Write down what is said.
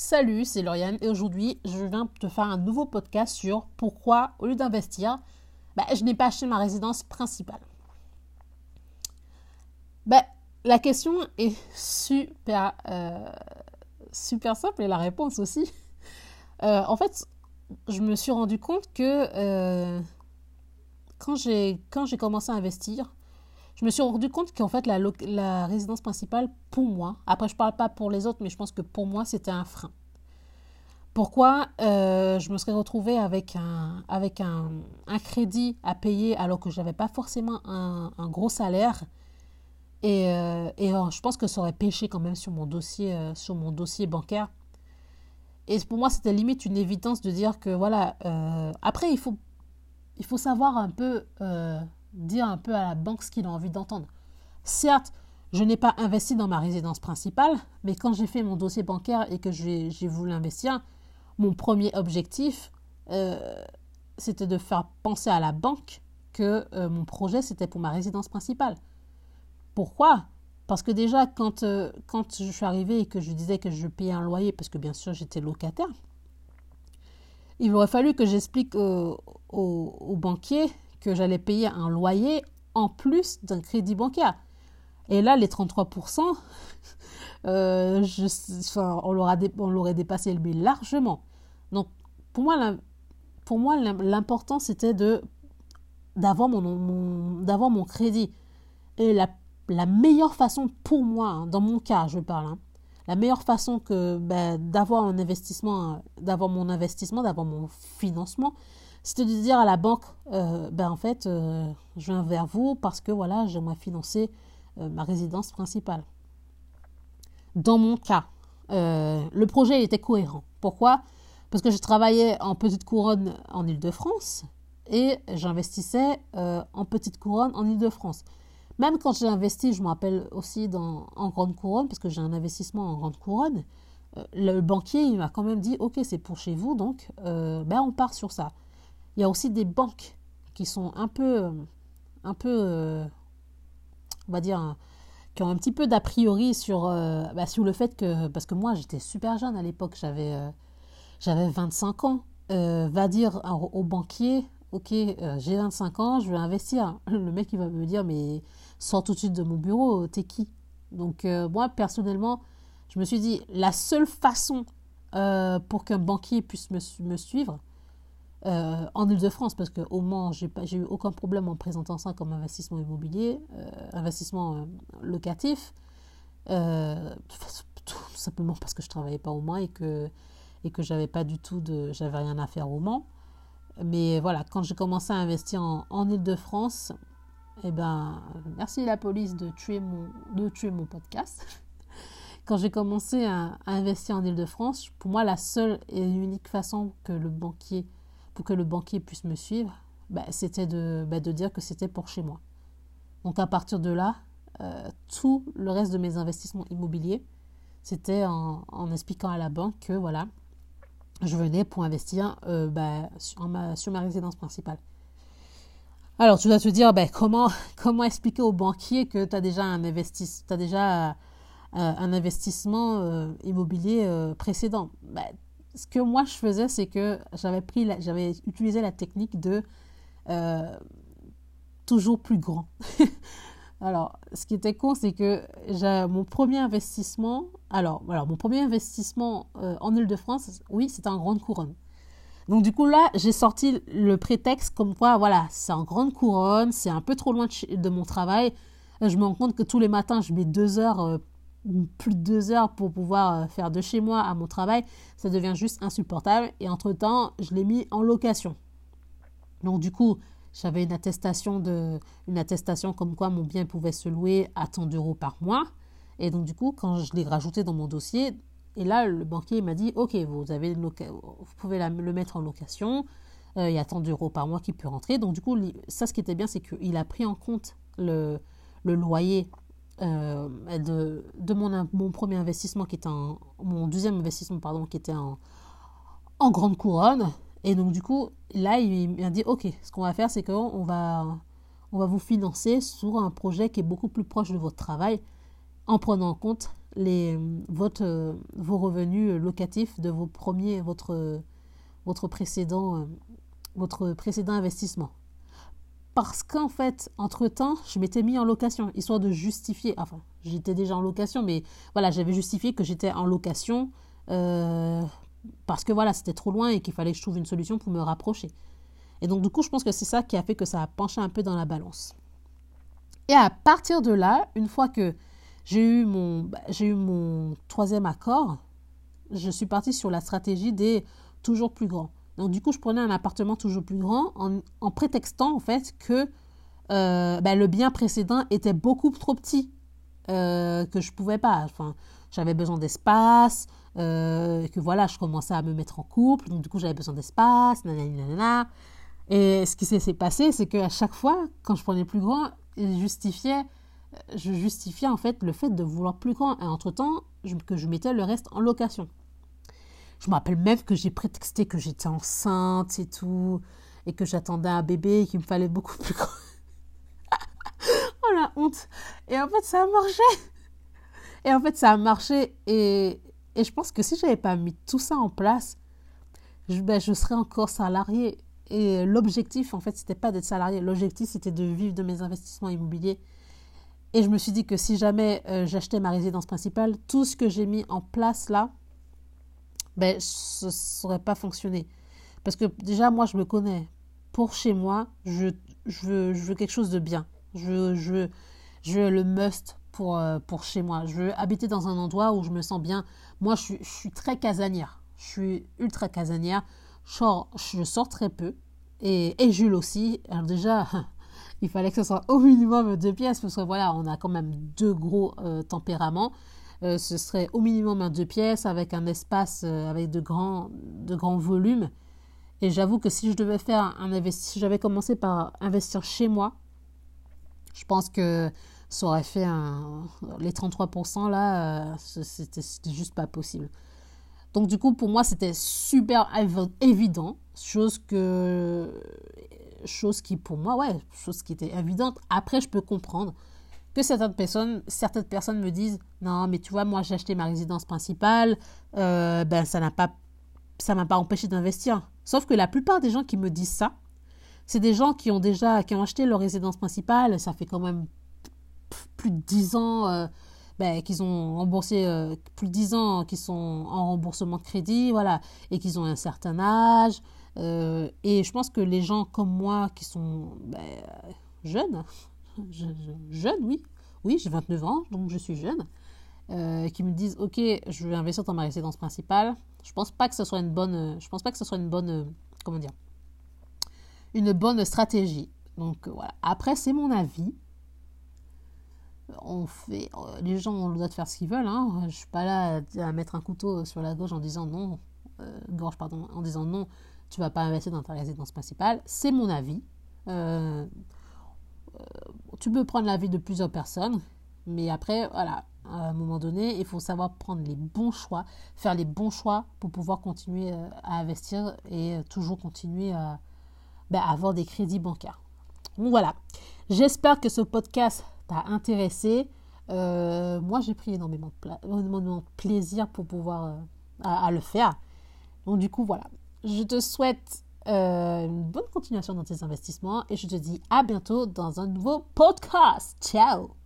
Salut, c'est Lauriane et aujourd'hui je viens te faire un nouveau podcast sur pourquoi au lieu d'investir, bah, je n'ai pas acheté ma résidence principale. Bah, la question est super, euh, super simple et la réponse aussi. Euh, en fait, je me suis rendu compte que euh, quand j'ai commencé à investir, je me suis rendu compte qu'en fait, la, résidence principale, pour moi, après, je ne parle pas pour les autres, mais je pense que pour moi, c'était un frein. Pourquoi euh, je me serais retrouvée avec un, crédit à payer alors que je n'avais pas forcément un, gros salaire? Et, euh, euh, je pense que ça aurait pêché quand même sur mon dossier, sur mon dossier bancaire. Et pour moi, c'était limite une évidence de dire que voilà. après, il faut savoir un peu dire un peu à la banque ce qu'il a envie d'entendre. Certes, je n'ai pas investi dans ma résidence principale, mais quand j'ai fait mon dossier bancaire et que j'ai voulu investir, mon premier objectif, euh, c'était de faire penser à la banque que euh, mon projet, c'était pour ma résidence principale. Pourquoi? Parce que déjà, quand, euh, quand je suis arrivée et que je disais que je payais un loyer, parce que bien sûr j'étais locataire, il aurait fallu que j'explique au, au banquier que j'allais payer un loyer en plus d'un crédit bancaire. Et là, les 33%, euh, je, on l'aurait dépassé lui largement. Donc, pour moi, pour moi l'important, c'était de d'avoir mon, mon, mon crédit. Et la, la, meilleure façon pour moi, hein, dans mon cas, je parle, hein, la meilleure façon que ben, d'avoir un investissement, d'avoir mon investissement, d'avoir mon financement, c'était de dire à la banque, euh, ben en fait, euh, je viens vers vous parce que voilà, j'aimerais financer euh, ma résidence principale. Dans mon cas, le projet était cohérent. Pourquoi? Parce que je travaillais en petite couronne en Ile-de-France et j'investissais en petite couronne en Ile-de-France. Même quand j'ai investi, je me rappelle aussi dans, en grande couronne, parce que j'ai un investissement en grande couronne, le banquier m'a quand même dit, ok, c'est pour chez vous, donc ben, on part sur ça. Il y a aussi des banques qui sont un peu, un peu, euh, on va dire, qui ont un petit peu d'a priori sur, euh, bah, sur le fait que, parce que moi j'étais super jeune à l'époque, j'avais, euh, j'avais 25 ans, va dire au banquier, ok, j'ai 25 ans, je vais investir. Le mec il va me dire, mais sors tout de suite de mon bureau, t'es qui? Donc moi personnellement, je me suis dit, la seule façon pour qu'un banquier puisse me suivre, euh, en Ile-de-France, parce qu'au Mans, j'ai eu aucun problème en présentant ça comme investissement immobilier, euh, investissement euh, locatif, tout simplement parce que je travaillais pas au Mans et que, et que j'avais pas du tout de, j'avais rien à faire au Mans. Mais voilà, quand j'ai commencé à investir en, en Ile-de-France, eh ben, merci la police de tuer mon, de tuer mon podcast. quand j'ai commencé à, à, investir en Ile-de-France, pour moi, la seule et unique façon que le banquier pour que le banquier puisse me suivre, bah, c'était de, bah, de dire que c'était pour chez moi. Donc à partir de là, euh, tout le reste de mes investissements immobiliers, c'était en, expliquant à la banque que voilà, je venais pour investir euh, bah, sur, ma, résidence principale. Alors tu dois te dire comment, comment expliquer au banquier que tu as déjà un, déjà, euh, un investissement immobilier précédent? Ce que moi je faisais, c'est que j'avais pris, j'avais utilisé la technique de euh, toujours plus grand. alors, ce qui était con, c'est que mon premier investissement, alors, mon premier investissement euh, en Ile-de-France, oui, c'était en grande couronne. Donc du coup là, j'ai sorti le prétexte comme quoi, voilà, c'est en grande couronne, c'est un peu trop loin de, mon travail. Je me rends compte que tous les matins, je mets deux heures euh, plus de deux heures pour pouvoir euh, faire de chez moi à mon travail, ça devient juste insupportable. Et entre-temps, je l'ai mis en location. Donc du coup, j'avais une attestation, de, une attestation comme quoi mon bien pouvait se louer à tant d'euros par mois. Et donc du coup, quand je l'ai rajouté dans mon dossier, et là, le banquier m'a dit, OK, vous, avez vous pouvez le mettre en location, euh, il y a tant d'euros par mois qui peut rentrer. Donc du coup, ça, ce qui était bien, c'est qu'il a pris en compte le, le loyer euh, de, mon, premier investissement qui était mon deuxième investissement pardon qui était en, grande couronne et donc du coup là il m'a dit ok ce qu'on va faire c'est qu'on va on va vous financer sur un projet qui est beaucoup plus proche de votre travail en prenant en compte les, votre, vos revenus locatifs de vos premiers, votre, votre, précédent, votre précédent investissement. Parce qu'en fait, entre-temps, je m'étais mis en location, histoire de justifier, enfin, j'étais déjà en location, mais voilà, j'avais justifié que j'étais en location euh, parce que voilà, c'était trop loin et qu'il fallait que je trouve une solution pour me rapprocher. Et donc, du coup, je pense que c'est ça qui a fait que ça a penché un peu dans la balance. Et à partir de là, une fois que j'ai eu mon, bah, j'ai eu mon troisième accord, je suis partie sur la stratégie des toujours plus grands. Donc, du coup, je prenais un appartement toujours plus grand en, prétextant, en fait, que euh, bah, le bien précédent était beaucoup trop petit, euh, que je pouvais pas. Enfin, j'avais besoin d'espace, euh, que voilà, je commençais à me mettre en couple, donc du coup, j'avais besoin d'espace, nanana. Et ce qui s'est passé, c'est qu'à chaque fois, quand je prenais plus grand, je justifiais, je justifiais en fait le fait de vouloir plus grand. Et entre-temps, que je mettais le reste en location. Je me rappelle même que j'ai prétexté que j'étais enceinte et tout, et que j'attendais un bébé et qu'il me fallait beaucoup plus grand. oh la honte. Et en fait, ça a marché. Et en fait, ça a marché. Et, et je pense que si j'avais pas mis tout ça en place, je, ben, je serais encore salarié. Et l'objectif, en fait, c'était pas d'être salarié. L'objectif, c'était de vivre de mes investissements immobiliers. Et je me suis dit que si jamais euh, j'achetais ma résidence principale, tout ce que j'ai mis en place là, ben, ça ne saurait pas fonctionné. Parce que déjà, moi, je me connais. Pour chez moi, je, je, veux, je veux quelque chose de bien. Je, je, je veux le must pour, euh, pour chez moi. Je veux habiter dans un endroit où je me sens bien. Moi, je suis très casanière. Je suis ultra casanière. Je sors, je sors très peu. Et, et Jules aussi. Alors déjà, il fallait que ce soit au minimum deux pièces parce que voilà, on a quand même deux gros euh, tempéraments. Euh, ce serait au minimum deux pièces avec un espace euh, avec de grands, de grands volumes. Et j'avoue que si je devais faire un investissement, si j'avais commencé par investir chez moi, je pense que ça aurait fait un, les 33% là, euh, c'était juste pas possible. Donc du coup, pour moi, c'était super évident, chose que, chose qui pour moi, ouais, chose qui était évidente. Après, je peux comprendre que certaines personnes, certaines personnes me disent non, mais tu vois, moi j'ai acheté ma résidence principale, euh, ben ça n'a pas, ça m'a pas empêché d'investir. Sauf que la plupart des gens qui me disent ça, c'est des gens qui ont déjà, qui ont acheté leur résidence principale, ça fait quand même plus de 10 ans, euh, ben, qu'ils ont remboursé, euh, plus de 10 ans qu'ils sont en remboursement de crédit, voilà, et qu'ils ont un certain âge. et je pense que les gens comme moi qui sont ben, jeunes, jeune, oui. Oui, j'ai 29 ans, donc je suis jeune. Euh, qui me disent ok je vais investir dans ma résidence principale je pense pas que ce soit une bonne je pense pas que ce soit une bonne comment dire une bonne stratégie donc voilà après c'est mon avis on fait les gens ont le droit de faire ce qu'ils veulent hein. je suis pas là à, mettre un couteau sur la gauche en disant non euh, gorge pardon en disant non tu vas pas investir dans ta résidence principale c'est mon avis euh, euh, tu peux prendre l'avis de plusieurs personnes, mais après, voilà, à un moment donné, il faut savoir prendre les bons choix, faire les bons choix pour pouvoir continuer euh, à investir et euh, toujours continuer ben, à, avoir des crédits bancaires. Donc voilà, j'espère que ce podcast t'a intéressé. moi, j'ai pris énormément de, plaisir pour pouvoir à, le faire. Donc du coup, voilà, je te souhaite euh, une bonne continuation dans tes investissements et je te dis à bientôt dans un nouveau podcast. Ciao